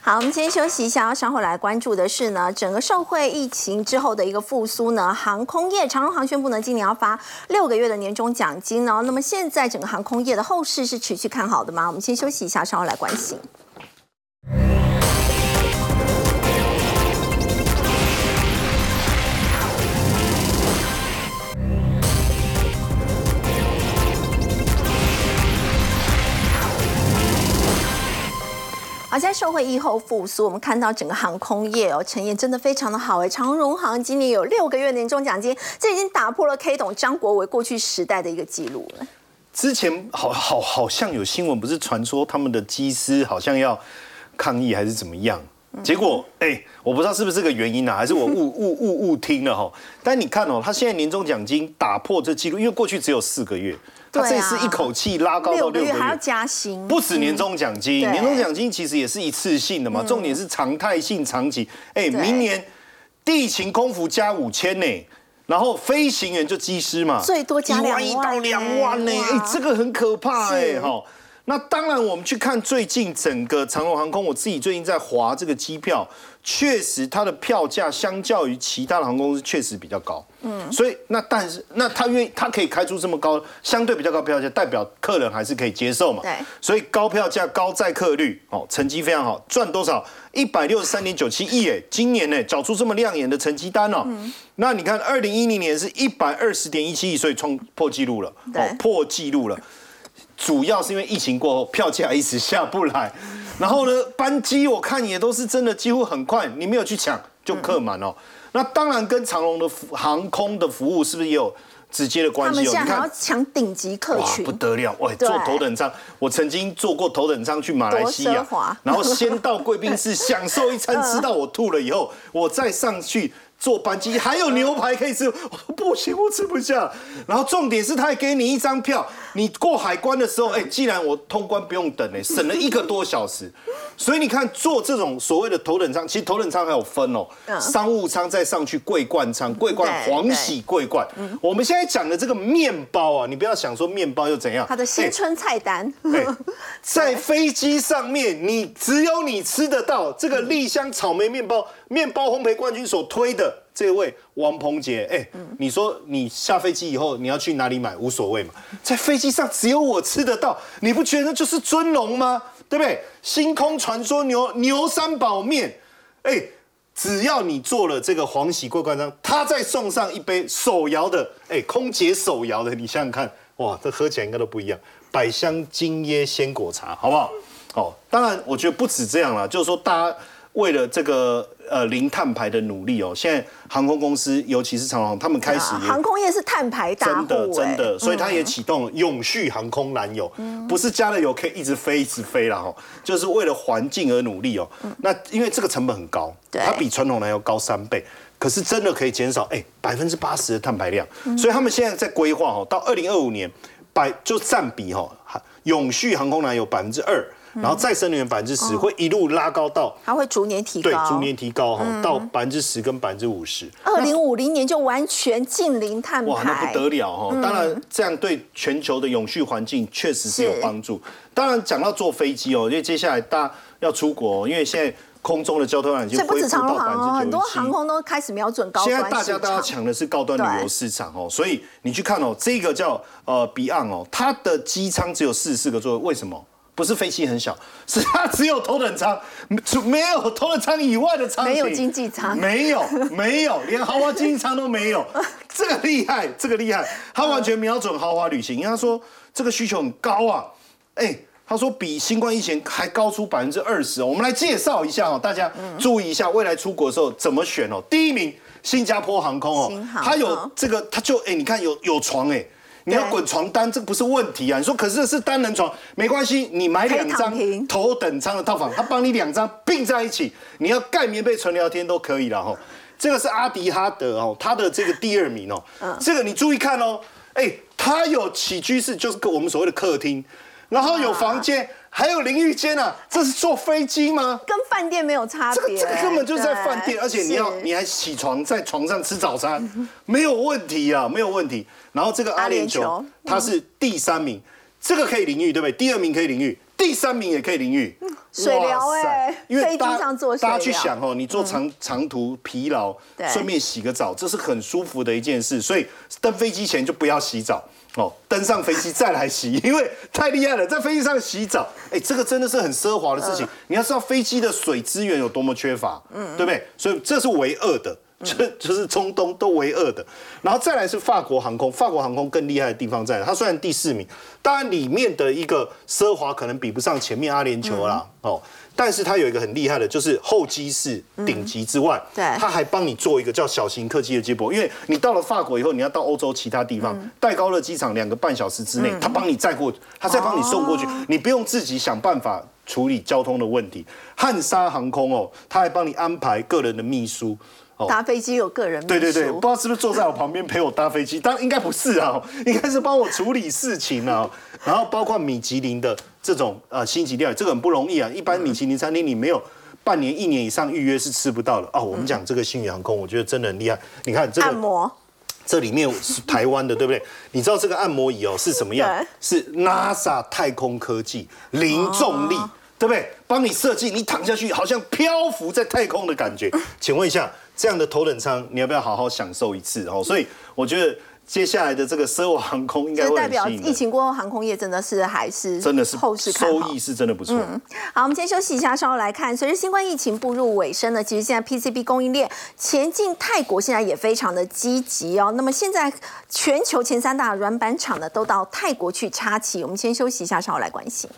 好，我们先休息一下，稍后来关注的是呢，整个社会疫情之后的一个复苏呢，航空业长荣航宣布呢，今年要发六个月的年终奖金呢。那么现在整个航空业的后市是持续看好的吗？我们先休息一下，稍后来关心。好，在社会疫后复苏，我们看到整个航空业哦，陈业真的非常的好哎。长荣航今年有六个月年终奖金，这已经打破了 K 董张国伟过去时代的一个记录了。之前好好好像有新闻，不是传说他们的机师好像要抗议还是怎么样？结果哎，我不知道是不是这个原因啊，还是我误 误误误听了哈。但你看哦，他现在年终奖金打破这记录，因为过去只有四个月。他这次一口气拉高到六个月，还要加薪，不止年终奖金，年终奖金其实也是一次性的嘛，重点是常态性长期。哎，明年地勤空服加五千呢，然后飞行员就机师嘛，最多加两万到两万呢，哎，这个很可怕哎哈。那当然，我们去看最近整个长龙航空，我自己最近在划这个机票。确实，它的票价相较于其他的航空公司确实比较高，嗯，所以那但是那他愿意，他可以开出这么高，相对比较高票价，代表客人还是可以接受嘛，对，所以高票价、高载客率，哦，成绩非常好，赚多少？一百六十三点九七亿，哎，今年呢，缴出这么亮眼的成绩单哦，那你看，二零一零年是一百二十点一七亿，所以创破纪录了，哦，破纪录了，主要是因为疫情过后，票价一直下不来。然后呢，班机我看也都是真的几乎很快，你没有去抢就客满哦。那当然跟长龙的航空的服务是不是也有直接的关系？哦？你看要抢顶级客群，不得了！喂，坐头等舱，我曾经坐过头等舱去马来西亚，然后先到贵宾室享受一餐，吃到我吐了以后，我再上去。坐班机还有牛排可以吃，我 说不行，我吃不下。然后重点是他还给你一张票，你过海关的时候，哎，既然我通关不用等，哎，省了一个多小时。所以你看，做这种所谓的头等舱，其实头等舱还有分哦，商务舱再上去桂冠舱，桂冠黄喜桂冠。我们现在讲的这个面包啊，你不要想说面包又怎样，它的新春菜单，在飞机上面，你只有你吃得到这个丽香草莓面包。面包烘焙冠军所推的这位王鹏杰，哎，你说你下飞机以后你要去哪里买无所谓嘛，在飞机上只有我吃得到，你不觉得就是尊荣吗？对不对？星空传说牛牛三宝面，哎，只要你做了这个黄喜桂冠章，他再送上一杯手摇的，哎，空姐手摇的，你想想看，哇，这喝起来应该都不一样，百香金椰鲜果茶，好不好？哦，当然，我觉得不止这样了，就是说大家。为了这个呃零碳排的努力哦，现在航空公司，尤其是长航，他们开始航空业是碳排大户，真的真的，所以它也嗯启动了永续航空燃油，不是加了油可以一直飞一直飞了哈，就是为了环境而努力哦。那因为这个成本很高，它比传统燃油高三倍。可是真的可以减少哎百分之八十的碳排量，所以他们现在在规划哦，到二零二五年百就占比哈，永续航空燃油百分之二，然后再生能源百分之十，会一路拉高到它会逐年提高，对逐年提高哈，到百分之十跟百分之五十。二零五零年就完全近零碳排，哇，那不得了哈！当然，这样对全球的永续环境确实是有帮助。当然，讲到坐飞机哦，因为接下来大家要出国，因为现在空中的交通量已经恢复到百分之九很多。航空都开始瞄准高端现在大家都要抢的是高端旅游市场哦，所以你去看哦，这个叫呃 Beyond 哦，它的机舱只有四十四个座位，为什么？不是飞机很小，是它只有头等舱，没没有头等舱以外的舱型，没有经济舱没有没有，连豪华经济舱都没有，这个厉害，这个厉害，他完全瞄准豪华旅行，因为他说这个需求很高啊，哎。他说比新冠疫情还高出百分之二十。我们来介绍一下哦，大家注意一下，未来出国的时候怎么选哦。第一名，新加坡航空哦新，航它有嗯这个，它就哎，你看有有床哎。你要对滚床单，这个不是问题啊！你说可是是单人床，没关系，你买两张头等舱的套房，他帮你两张并在一起，你要盖棉被纯聊天都可以了哈。这个是阿迪哈德哦，他的这个第二名哦，嗯这个你注意看哦，哎，他有起居室，就是我们所谓的客厅，然后有房间，还有淋浴间啊，这是坐飞机吗？跟饭店没有差这个别，这个根本就是在饭店，而且你要你还起床在床上吃早餐，没有问题啊，没有问题。然后这个阿联酋它是第三名，这个可以淋浴对不对？第二名可以淋浴，第三名也可以淋浴，水疗哎因为大大家去想哦，你坐长长途疲劳对，顺便洗个澡，这是很舒服的一件事。所以登飞机前就不要洗澡。哦，登上飞机再来洗，因为太厉害了，在飞机上洗澡，哎，这个真的是很奢华的事情。你要知道飞机的水资源有多么缺乏，嗯，对不对？所以这是唯二的，就就是中东都唯二的。然后再来是法国航空，法国航空更厉害的地方在，它虽然第四名，当然里面的一个奢华可能比不上前面阿联酋啦，哦。但是它有一个很厉害的，就是候机室顶级之外，对它还帮你做一个叫小型客机的接驳。因为你到了法国以后，你要到欧洲其他地方，戴高乐机场两个半小时之内，它帮你载过，它再帮你送过去，你不用自己想办法处理交通的问题。汉莎航空哦，它还帮你安排个人的秘书。哦搭飞机有个人秘对对对，书不知道是不是坐在我旁边陪我搭飞机，当然应该不是啊，应该是帮我处理事情啊。然后包括米其林的这种呃星级料理，这个很不容易啊。一般米其林餐厅你没有半年、一年以上预约是吃不到的哦。我们讲这个星宇航空，我觉得真的很厉害。你看这个按摩，这里面是台湾的，对不对？你知道这个按摩椅哦是什么样？是 NASA 太空科技零重力。对不对？帮你设计，你躺下去好像漂浮在太空的感觉。请问一下，这样的头等舱，你要不要好好享受一次？哦，所以我觉得接下来的这个奢华航空应该会代表。疫情过后航空业真的是还是真的是后市收益。是真的不错。好，我们先休息一下，稍后来看。随着新冠疫情步入尾声呢，其实现在 PCB 供应链前进泰国现在也非常的积极哦。那么现在全球前三大软板厂呢都到泰国去插旗。我们先休息一下，稍后来关心。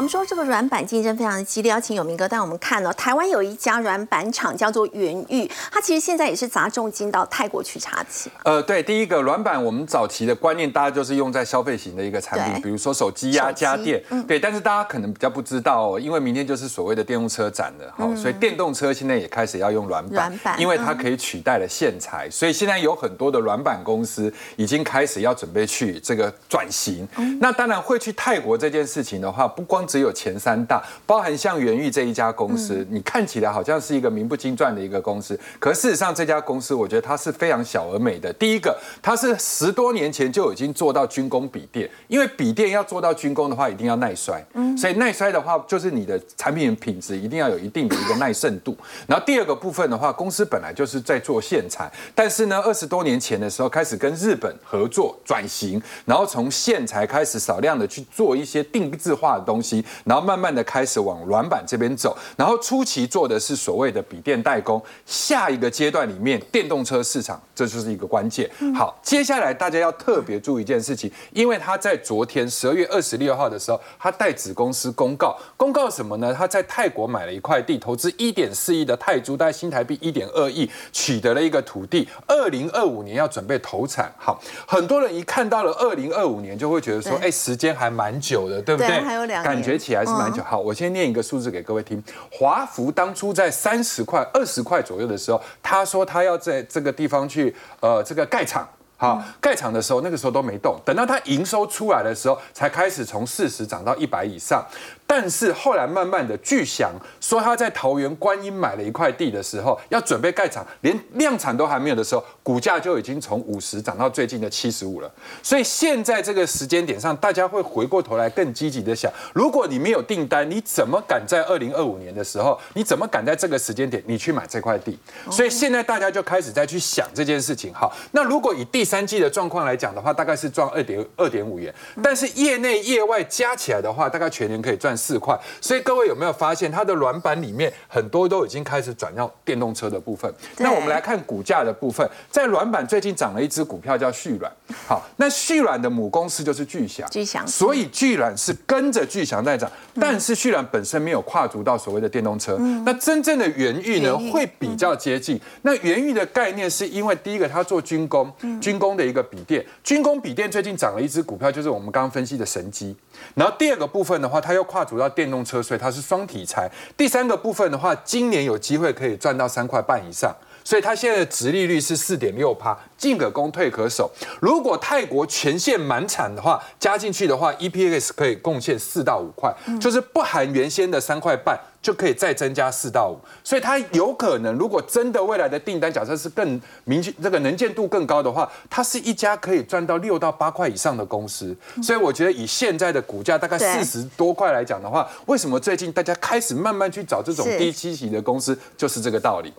我们说这个软板竞争非常的激烈，邀请有明哥带我们看哦。台湾有一家软板厂叫做元玉，它其实现在也是砸重金到泰国去插旗。呃，对，第一个软板，我们早期的观念，大家就是用在消费型的一个产品，比如说手机呀、家电，对。但是大家可能比较不知道哦，因为明天就是所谓的电动车展了，哈、所以电动车现在也开始要用软板，软板因为它可以取代了线材，所以现在有很多的软板公司已经开始要准备去这个转型。那当然会去泰国这件事情的话，不光只有前三大，包含像元玉这一家公司，你看起来好像是一个名不经传的一个公司，可事实上这家公司我觉得它是非常小而美的。第一个，它是十多年前就已经做到军工笔电，因为笔电要做到军工的话，一定要耐摔，所以耐摔的话，就是你的产品品质一定要有一定的一个耐渗度。然后第二个部分的话，公司本来就是在做线材，但是呢，二十多年前的时候开始跟日本合作转型，然后从线材开始少量的去做一些定制化的东西。西，然后慢慢的开始往软板这边走，然后初期做的是所谓的笔电代工，下一个阶段里面电动车市场这就是一个关键。好，接下来大家要特别注意一件事情，因为他在昨天十二月二十六号的时候，他代子公司公告，公告什么呢？他在泰国买了一块地，投资一点四亿的泰铢，大概新台币一点二亿，取得了一个土地，二零二五年要准备投产。好，很多人一看到了二零二五年，就会觉得说，哎，时间还蛮久的，对不对对？还有两年感觉起来是蛮久。好，我先念一个数字给各位听。华福当初在三十块、二十块左右的时候，他说他要在这个地方去呃这个盖厂。好，盖厂的时候，那个时候都没动，等到它营收出来的时候，才开始从四十涨到一百以上。但是后来慢慢的，巨祥说他在桃园观音买了一块地的时候，要准备盖厂，连量产都还没有的时候，股价就已经从五十涨到最近的七十五了。所以现在这个时间点上，大家会回过头来更积极的想，如果你没有订单，你怎么敢在二零二五年的时候，你怎么敢在这个时间点你去买这块地？所以现在大家就开始在去想这件事情。好，那如果以第三季的状况来讲的话，大概是赚二点二点五元，但是业内业外加起来的话，大概全年可以赚四块。所以各位有没有发现，它的软板里面很多都已经开始转到电动车的部分？那我们来看股价的部分，在软板最近涨了一只股票叫旭软。好，那旭软的母公司就是巨祥，巨祥所以巨软是跟着巨祥在涨，但是旭软本身没有跨足到所谓的电动车。那真正的元域呢会比较接近。那元域的概念是因为第一个它做军工，军工的一个笔电，军工笔电最近涨了一只股票，就是我们刚刚分析的神机。然后第二个部分的话，它又跨足到电动车，所以它是双题材。第三个部分的话，今年有机会可以赚到三块半以上。所以它现在的值利率是四点六趴，进可攻退可守。如果泰国全线满产的话，加进去的话，EPS 可以贡献四到五块，就是不含原先的三块半，就可以再增加四到五。所以它有可能，如果真的未来的订单假设是更明确，这个能见度更高的话，它是一家可以赚到六到八块以上的公司。所以我觉得以现在的股价大概四十多块来讲的话，为什么最近大家开始慢慢去找这种低息型的公司，就是这个道理。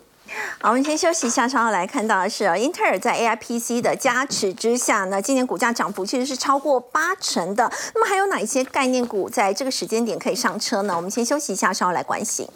好，我们先休息一下，稍后来看到的是啊，英特尔在 AIPC 的加持之下呢，今年股价涨幅其实是超过八成的。那么还有哪一些概念股在这个时间点可以上车呢？我们先休息一下，稍后来关心。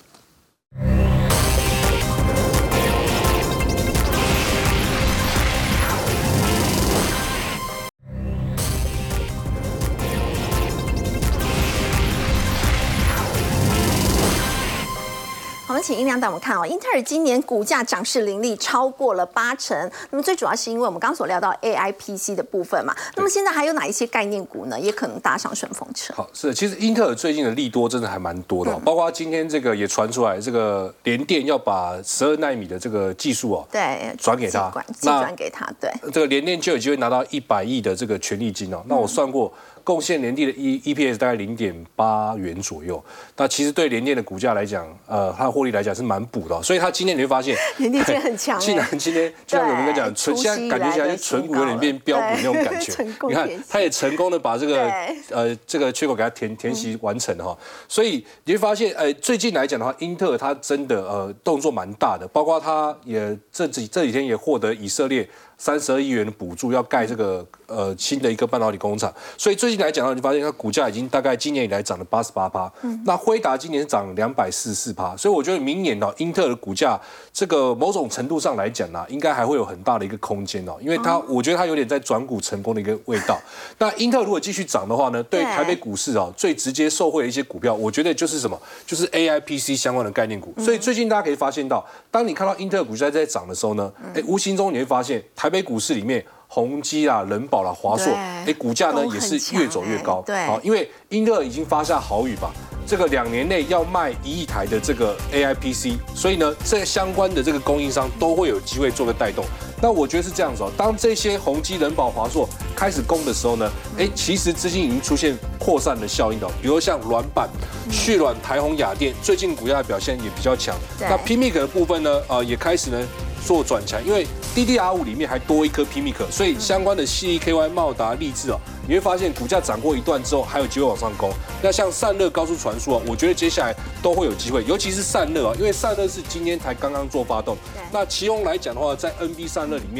们请音量带我们看哦，英特尔今年股价涨势凌厉，超过了八成。那么最主要是因为我们刚刚所聊到 AI PC 的部分嘛。那么现在还有哪一些概念股呢？也可能搭上顺风车。好，是，其实英特尔最近的利多真的还蛮多的、哦，包括今天这个也传出来，这个联电要把十二纳米的这个技术哦，对，转给他那转给他，对，这个联电就有机会拿到一百亿的这个权利金哦。那我算过，贡献联电的 E EPS 大概零点八元左右。那其实对联电的股价来讲，呃，它的获利来讲是蛮补的哦、所以它今天你会发现，联电今天很强哎 竟然今天就像我们讲，纯出现在感觉起来就纯股有点变标股那种感觉 你看，它也成功的把这个呃这个缺口给它填填息完成哈。所以你会发现，呃，最近来讲的话，英特尔它真的呃动作蛮大的，包括它也这几这几天也获得以色列。三十二亿元的补助要盖这个呃新的一个半导体工厂，所以最近来讲的话，你发现它股价已经大概今年以来涨了八十八趴，那辉达今年涨两百四十四趴，所以我觉得明年呢、英特尔的股价这个某种程度上来讲呢、应该还会有很大的一个空间哦，因为它我觉得它有点在转股成功的一个味道。那英特尔如果继续涨的话呢，对对。台北股市哦最直接受惠的一些股票，我觉得就是什么，就是 AI PC 相关的概念股。所以最近大家可以发现到，当你看到英特尔股价在涨的时候呢，哎，无形中你会发现台北股市里面。宏基啊、人保啦、华硕，对哎，股价呢也是越走越高。对好，因为英特尔已经发下豪语吧，这个两年内要卖一亿台的这个 AI PC，所以呢，这相关的这个供应商都会有机会做个带动。那我觉得是这样子哦，当这些宏基、人保、华硕开始攻的时候呢，哎，其实资金已经出现扩散的效应的哦，比如像软板、旭软、台宏、雅电，最近股价的表现也比较强。那 PMIC 的部分呢，呃，也开始呢做转强，因为 DDR 五里面还多一颗 PMIC，所以相关的 CEKY、茂达、立志哦，你会发现股价涨过一段之后，还有机会往上攻。那像散热、高速传输啊，我觉得接下来都会有机会，尤其是散热啊，因为散热是今天才刚刚做发动。那其中来讲的话，在 NB 散热里面。